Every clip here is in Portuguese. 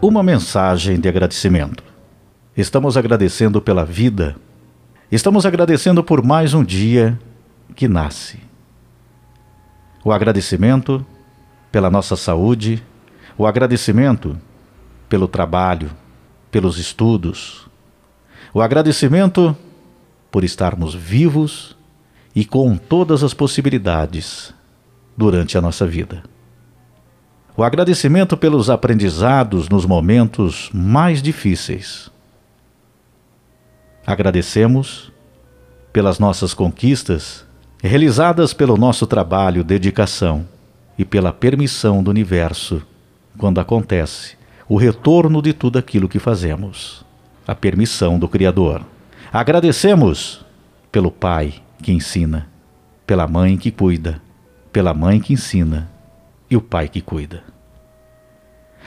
uma mensagem de agradecimento. Estamos agradecendo pela vida, estamos agradecendo por mais um dia que nasce. O agradecimento pela nossa saúde, o agradecimento pelo trabalho, pelos estudos, o agradecimento por estarmos vivos e com todas as possibilidades durante a nossa vida. O agradecimento pelos aprendizados nos momentos mais difíceis. Agradecemos pelas nossas conquistas realizadas pelo nosso trabalho, dedicação e pela permissão do universo quando acontece o retorno de tudo aquilo que fazemos. A permissão do Criador. Agradecemos pelo Pai que ensina, pela Mãe que cuida, pela Mãe que ensina e o Pai que cuida.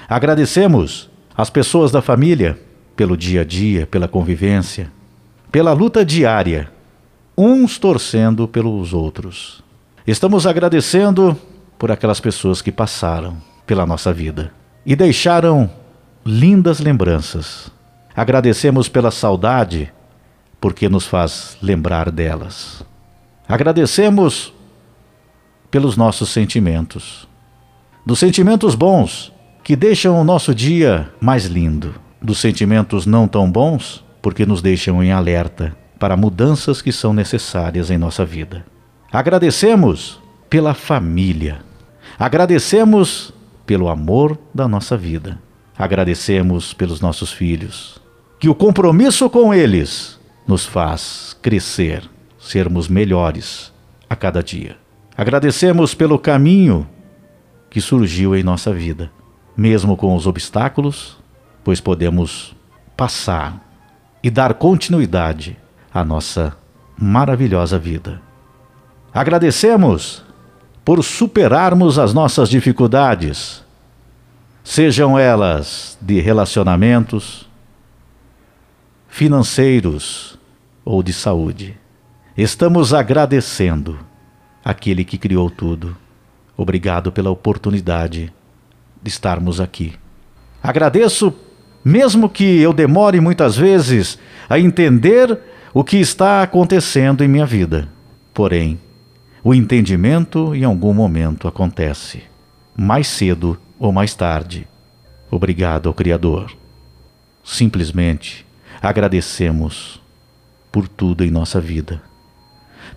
Agradecemos as pessoas da família pelo dia a dia, pela convivência, pela luta diária, uns torcendo pelos outros. Estamos agradecendo por aquelas pessoas que passaram pela nossa vida e deixaram lindas lembranças. Agradecemos pela saudade, porque nos faz lembrar delas. Agradecemos pelos nossos sentimentos, dos sentimentos bons que deixam o nosso dia mais lindo, dos sentimentos não tão bons porque nos deixam em alerta para mudanças que são necessárias em nossa vida. Agradecemos pela família. Agradecemos pelo amor da nossa vida. Agradecemos pelos nossos filhos. Que o compromisso com eles nos faz crescer, sermos melhores a cada dia. Agradecemos pelo caminho que surgiu em nossa vida, mesmo com os obstáculos, pois podemos passar e dar continuidade à nossa maravilhosa vida. Agradecemos por superarmos as nossas dificuldades, sejam elas de relacionamentos, financeiros ou de saúde. Estamos agradecendo aquele que criou tudo. Obrigado pela oportunidade de estarmos aqui. Agradeço, mesmo que eu demore muitas vezes a entender o que está acontecendo em minha vida. Porém, o entendimento em algum momento acontece, mais cedo ou mais tarde. Obrigado ao Criador. Simplesmente agradecemos por tudo em nossa vida.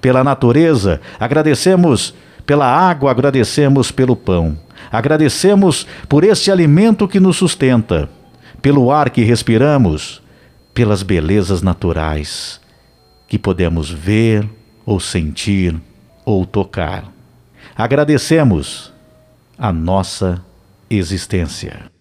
Pela natureza, agradecemos pela água, agradecemos pelo pão. Agradecemos por este alimento que nos sustenta, pelo ar que respiramos, pelas belezas naturais que podemos ver ou sentir ou tocar. Agradecemos a nossa existência.